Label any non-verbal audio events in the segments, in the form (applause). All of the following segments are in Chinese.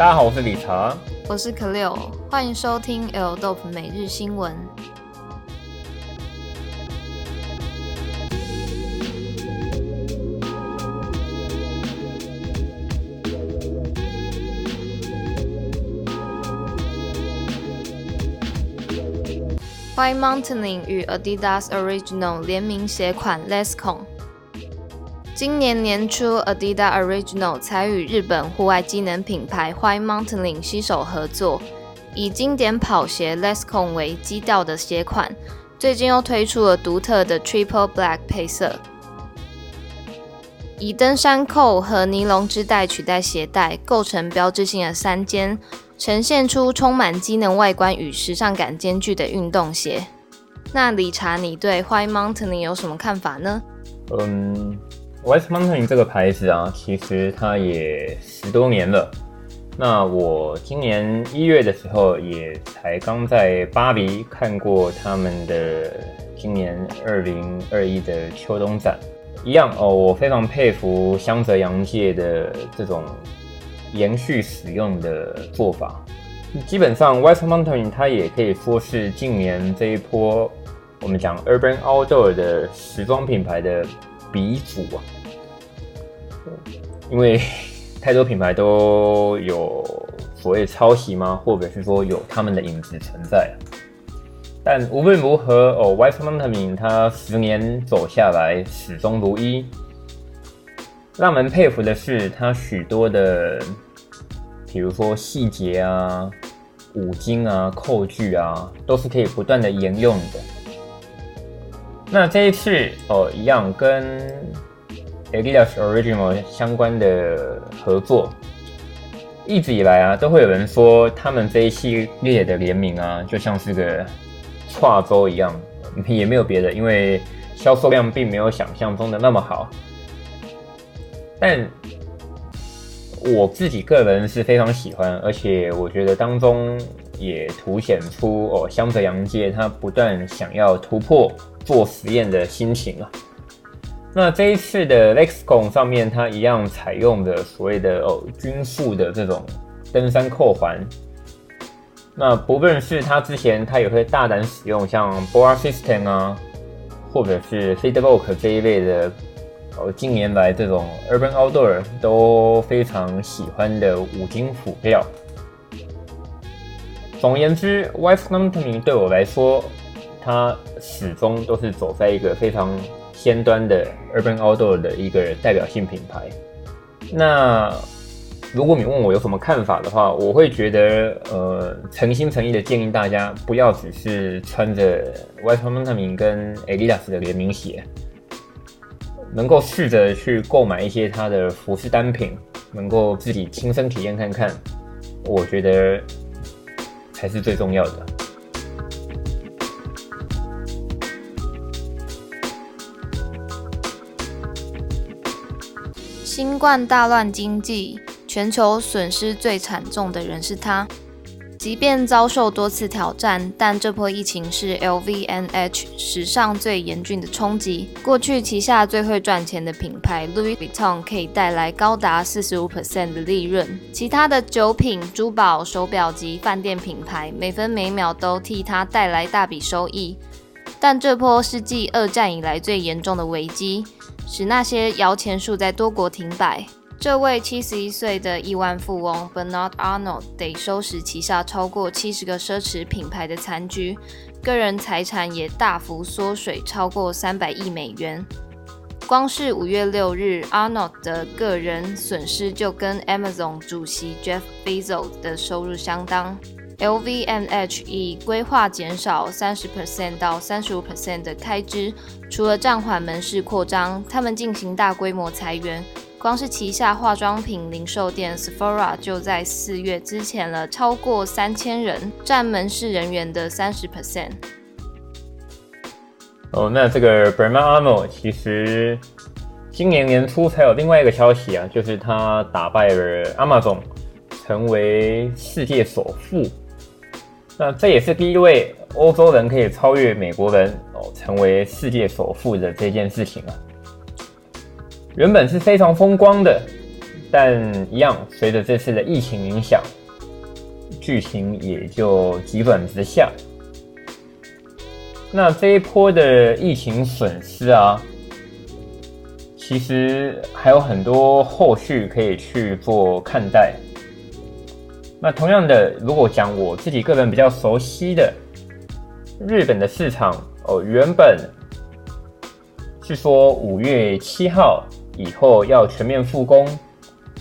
大家好，我是理查，我是 k l 欢迎收听 L DoP 每日新闻。欢迎 Mountaining 与 Adidas Original 联名鞋款 Les Con。今年年初，Adidas Original 才与日本户外机能品牌 White Mountain 携手合作，以经典跑鞋 Less Con 为基调的鞋款，最近又推出了独特的 Triple Black 配色，以登山扣和尼龙织带取代鞋带，构成标志性的三尖。呈现出充满机能外观与时尚感兼具的运动鞋。那理查，你对 Hi Mountainly 有什么看法呢？嗯 West Mountain 这个牌子啊，其实它也十多年了。那我今年一月的时候，也才刚在巴黎看过他们的今年二零二一的秋冬展。一样哦，我非常佩服香泽洋介的这种。延续使用的做法，基本上 West Mountain 它也可以说是近年这一波我们讲 Urban Outdoor 的时装品牌的鼻祖啊。因为 (laughs) 太多品牌都有所谓抄袭吗？或者是说有他们的影子存在？但无论如何，哦，West Mountain 它十年走下来始终如一。让人佩服的是，它许多的，比如说细节啊、五金啊、扣具啊，都是可以不断的沿用的。那这一次哦，一样跟 Adidas Original 相关的合作，一直以来啊，都会有人说他们这一系列的联名啊，就像是个跨州一样，也没有别的，因为销售量并没有想象中的那么好。但我自己个人是非常喜欢，而且我觉得当中也凸显出哦，香泽洋介他不断想要突破做实验的心情啊。那这一次的 Lexcon 上面，它一样采用的所谓的哦均富的这种登山扣环。那不论是它之前，它也会大胆使用像 Bora System 啊，或者是 f e d e v o k 这一类的。哦，近年来这种 urban outdoor 都非常喜欢的五金辅料。总而言之，White Mountain 对我来说，它始终都是走在一个非常先端的 urban outdoor 的一个代表性品牌。那如果你问我有什么看法的话，我会觉得，呃，诚心诚意的建议大家不要只是穿着 White Mountain 跟 Adidas 的联名鞋。能够试着去购买一些它的服饰单品，能够自己亲身体验看看，我觉得才是最重要的。新冠大乱经济，全球损失最惨重的人是他。即便遭受多次挑战，但这波疫情是 LVMH 史上最严峻的冲击。过去旗下最会赚钱的品牌 Louis Vuitton 可以带来高达四十五 percent 的利润，其他的酒品、珠宝、手表及饭店品牌每分每秒都替他带来大笔收益。但这波是继二战以来最严重的危机，使那些摇钱树在多国停摆。这位七十一岁的亿万富翁 Bernard Arnold 得收拾旗下超过七十个奢侈品牌的残局，个人财产也大幅缩水，超过三百亿美元。光是五月六日，Arnold 的个人损失就跟 Amazon 主席 Jeff Bezos 的收入相当。LVMH 已规划减少三十 percent 到三十五 percent 的开支，除了暂缓门市扩张，他们进行大规模裁员。光是旗下化妆品零售店 Sephora 就在四月之前了超过三千人，占门市人员的三十 percent。哦，那这个 Bernard Arnold 其实今年年初才有另外一个消息啊，就是他打败了 Amazon，成为世界首富。那这也是第一位欧洲人可以超越美国人哦，成为世界首富的这件事情啊。原本是非常风光的，但一样，随着这次的疫情影响，剧情也就急转直下。那这一波的疫情损失啊，其实还有很多后续可以去做看待。那同样的，如果讲我自己个人比较熟悉的日本的市场哦，原本是说五月七号以后要全面复工，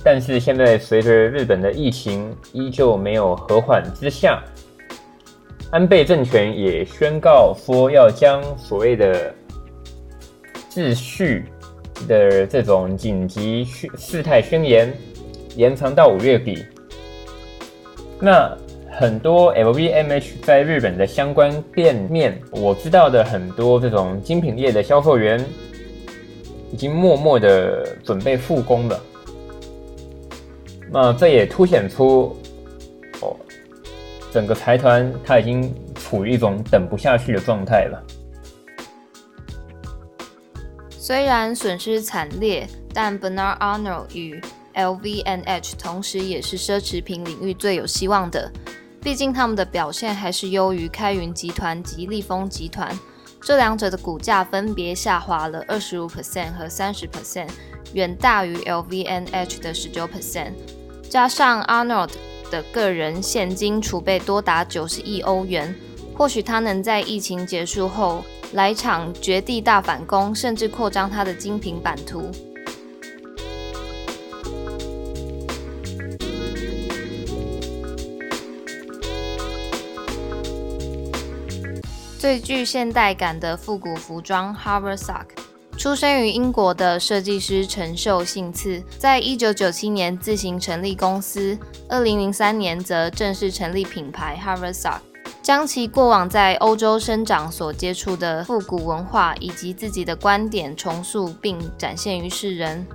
但是现在随着日本的疫情依旧没有和缓之下。安倍政权也宣告说，要将所谓的秩序的这种紧急事态宣言延长到五月底。那很多 LVMH 在日本的相关店面，我知道的很多这种精品店的销售员，已经默默的准备复工了。那这也凸显出哦。整个财团他已经处于一种等不下去的状态了。虽然损失惨烈，但 Bernard Arnold 与 LVMH 同时也是奢侈品领域最有希望的。毕竟他们的表现还是优于开云集团及利丰集团，这两者的股价分别下滑了二十五 percent 和三十 percent，远大于 LVMH 的十九 percent。加上 Arnold。的个人现金储备多达九十亿欧元，或许他能在疫情结束后来场绝地大反攻，甚至扩张他的精品版图。最具现代感的复古服装 Harvard Sock。出生于英国的设计师陈秀幸次，在一九九七年自行成立公司，二零零三年则正式成立品牌 Harvard Sock，将其过往在欧洲生长所接触的复古文化以及自己的观点重塑并展现于世人。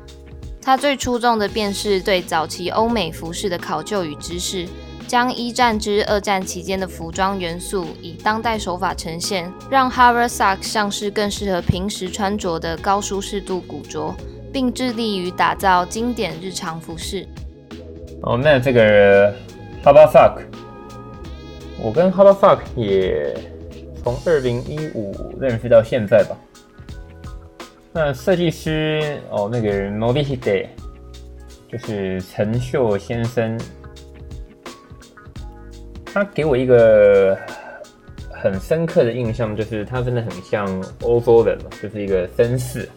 他最出众的便是对早期欧美服饰的考究与知识。将一战至二战期间的服装元素以当代手法呈现，让 Harvard Sock 像是更适合平时穿着的高舒适度古着，并致力于打造经典日常服饰。哦，那这个 Harvard Sock，我跟 Harvard Sock 也从二零一五认识到现在吧。那设计师哦，那个 m o b i h i d e 就是陈秀先生。他给我一个很深刻的印象，就是他真的很像欧洲人嘛，就是一个绅士。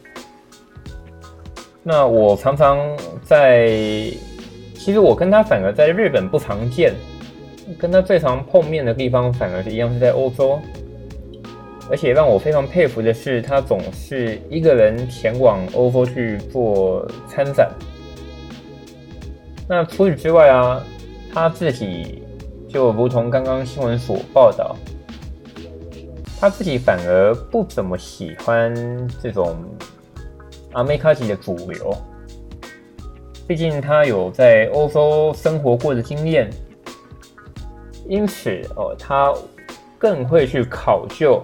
那我常常在，其实我跟他反而在日本不常见，跟他最常碰面的地方反而是一样是在欧洲。而且让我非常佩服的是，他总是一个人前往欧洲去做参展。那除此之外啊，他自己。就如同刚刚新闻所报道，他自己反而不怎么喜欢这种阿美卡级的主流，毕竟他有在欧洲生活过的经验，因此哦，他更会去考究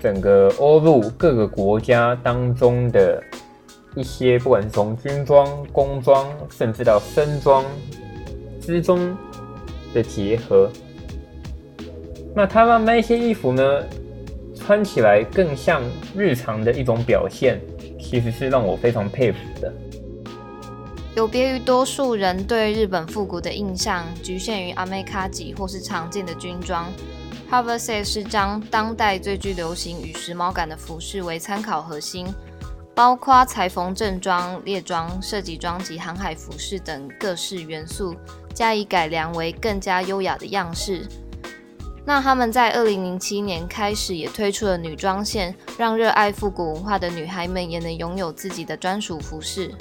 整个欧陆各个国家当中的一些，不管是从军装、工装，甚至到身装、之中。的结合，那他让那些衣服呢，穿起来更像日常的一种表现，其实是让我非常佩服的。有别于多数人对日本复古的印象，局限于阿美卡吉或是常见的军装，Harvard Say 是将当代最具流行与时髦感的服饰为参考核心，包括裁缝正装、猎装、设计装及航海服饰等各式元素。加以改良为更加优雅的样式。那他们在二零零七年开始也推出了女装线，让热爱复古文化的女孩们也能拥有自己的专属服饰。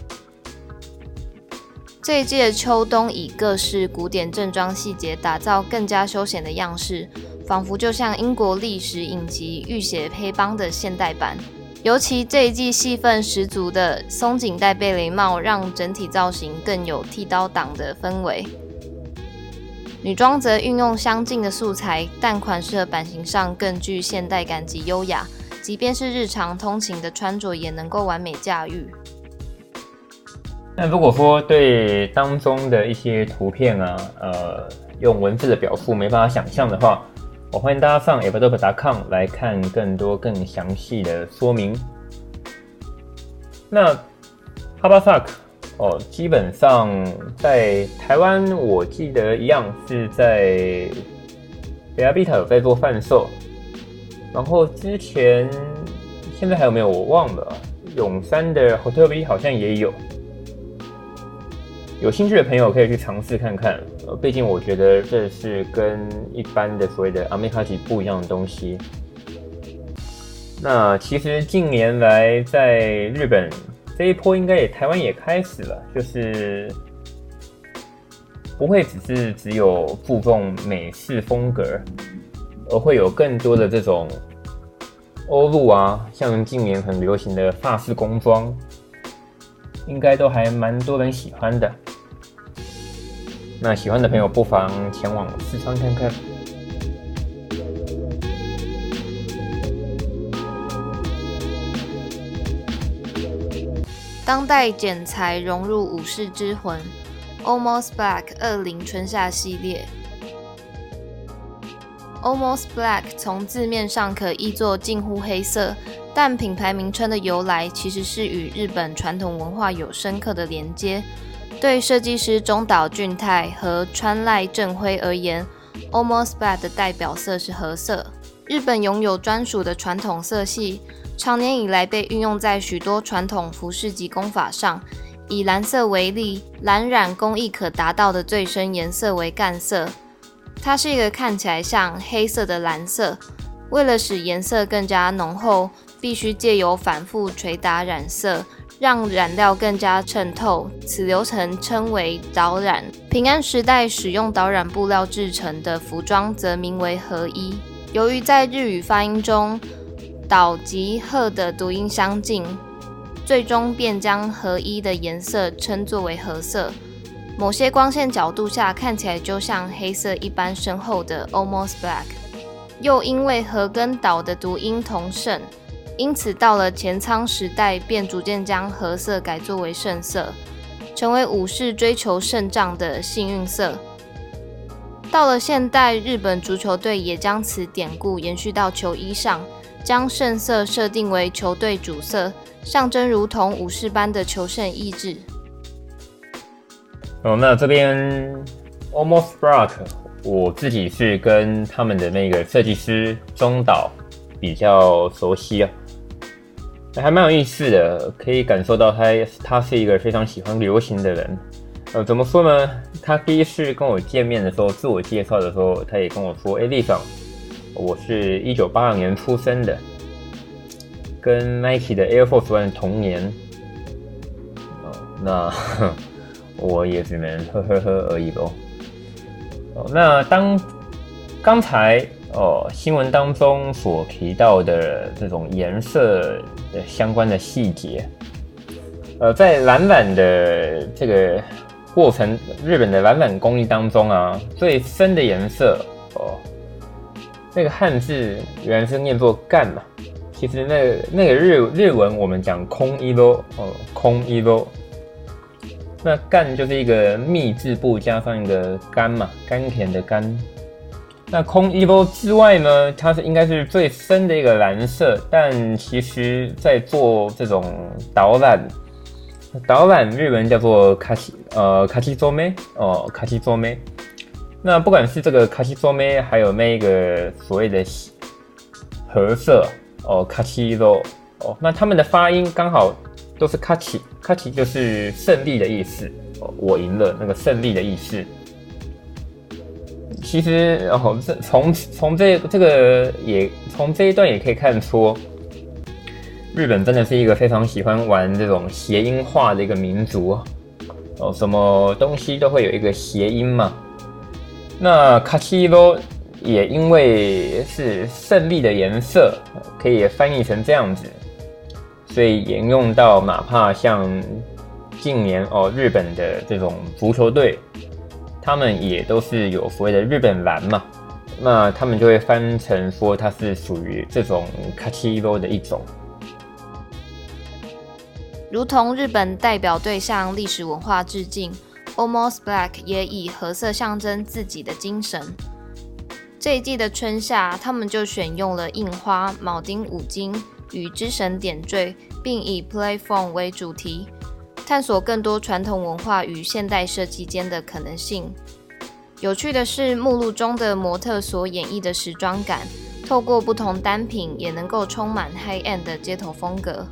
这一季的秋冬以各式古典正装细节打造更加休闲的样式，仿佛就像英国历史影集《浴血黑帮》的现代版。尤其这一季戏份十足的松紧带贝雷帽，让整体造型更有剃刀党的氛围。女装则运用相近的素材，但款式和版型上更具现代感及优雅，即便是日常通勤的穿着也能够完美驾驭。那如果说对当中的一些图片啊，呃，用文字的表述没办法想象的话，欢迎大家上 adobe.com 来看更多更详细的说明。那 h a b a s a k 哦，基本上在台湾，我记得一样是在 Beabita 有在做贩售，然后之前现在还有没有我忘了，永山的 Hotel V 好像也有，有兴趣的朋友可以去尝试看看。呃，毕竟我觉得这是跟一般的所谓的阿美卡吉不一样的东西。那其实近年来在日本。这一波应该也台湾也开始了，就是不会只是只有注重美式风格，而会有更多的这种欧陆啊，像近年很流行的法式工装，应该都还蛮多人喜欢的。那喜欢的朋友不妨前往试穿看看。当代剪裁融入武士之魂，Almost Black 二零春夏系列。Almost Black 从字面上可译作近乎黑色，但品牌名称的由来其实是与日本传统文化有深刻的连接。对设计师中岛俊太和川濑正辉而言，Almost Black 的代表色是褐色。日本拥有专属的传统色系。长年以来被运用在许多传统服饰及工法上。以蓝色为例，蓝染工艺可达到的最深颜色为干色，它是一个看起来像黑色的蓝色。为了使颜色更加浓厚，必须借由反复捶打染色，让染料更加衬透。此流程称为导染。平安时代使用导染布料制成的服装则名为合一。由于在日语发音中，岛及褐的读音相近，最终便将合一的颜色称作为褐色。某些光线角度下看起来就像黑色一般深厚的 almost black。又因为和跟岛的读音同盛，因此到了前仓时代便逐渐将褐色改作为圣色，成为武士追求胜仗的幸运色。到了现代，日本足球队也将此典故延续到球衣上。将圣色设定为球队主色，象征如同武士般的求胜意志。哦，那这边 Almost Black，我自己是跟他们的那个设计师中岛比较熟悉啊，还蛮有意思的，可以感受到他他是一个非常喜欢流行的人。呃，怎么说呢？他第一次跟我见面的时候，自我介绍的时候，他也跟我说：“哎，丽爽。”我是一九八二年出生的，跟 Nike 的 Air Force One 同年。哦，那 (laughs) 我也只能呵呵呵而已喽。哦，那当刚才哦新闻当中所提到的这种颜色的相关的细节，呃，在染染的这个过程，日本的染染工艺当中啊，最深的颜色哦。那个汉字原来是念作“干”嘛，其实那那个日日文我们讲空一喽，哦，空一喽。那“干”就是一个密字部加上一个“甘”嘛，甘甜的“甘”。那空一喽之外呢，它是应该是最深的一个蓝色，但其实在做这种导览，导览日文叫做卡西，呃，卡西佐梅，哦，卡西佐梅。那不管是这个卡西佐梅，还有那个所谓的褐色哦，卡西罗哦，那他们的发音刚好都是卡奇，卡奇就是胜利的意思哦，我赢了那个胜利的意思。其实哦，这从从这这个也从这一段也可以看出，日本真的是一个非常喜欢玩这种谐音化的一个民族哦，什么东西都会有一个谐音嘛。那卡西罗也因为是胜利的颜色，可以翻译成这样子，所以沿用到哪怕像近年哦日本的这种足球队，他们也都是有所谓的日本蓝嘛，那他们就会翻成说它是属于这种卡西罗的一种。如同日本代表对象历史文化致敬，Almost Black 也以褐色象征自己的精神。这一季的春夏，他们就选用了印花、铆钉五金与之神点缀，并以 Play Phone 为主题，探索更多传统文化与现代设计间的可能性。有趣的是，目录中的模特所演绎的时装感，透过不同单品，也能够充满 High End 的街头风格。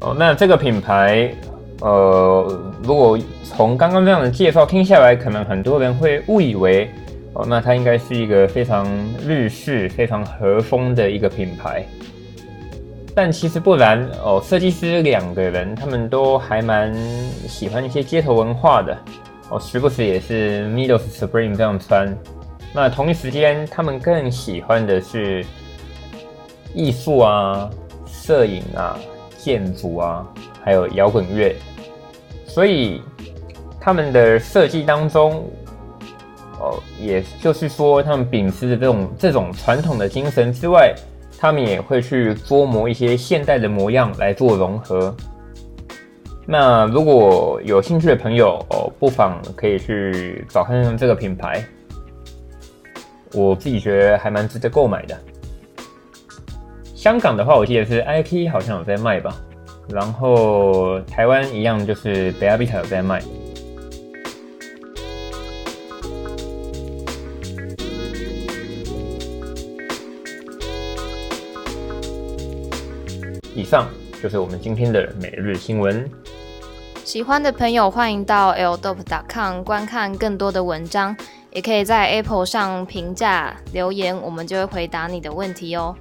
哦，那这个品牌，呃，如果从刚刚这样的介绍听下来，可能很多人会误以为，哦，那它应该是一个非常日式、非常和风的一个品牌。但其实不然哦，设计师两个人他们都还蛮喜欢一些街头文化的哦，时不时也是 Middle Supreme 这样穿。那同一时间，他们更喜欢的是艺术啊、摄影啊。建筑啊，还有摇滚乐，所以他们的设计当中，哦，也就是说，他们秉持着这种这种传统的精神之外，他们也会去琢磨一些现代的模样来做融合。那如果有兴趣的朋友哦，不妨可以去找看看这个品牌，我自己觉得还蛮值得购买的。香港的话，我记得是 IK 好像有在卖吧，然后台湾一样就是贝亚比塔有在卖。以上就是我们今天的每日新闻。喜欢的朋友欢迎到 ldope.com 观看更多的文章，也可以在 Apple 上评价留言，我们就会回答你的问题哦。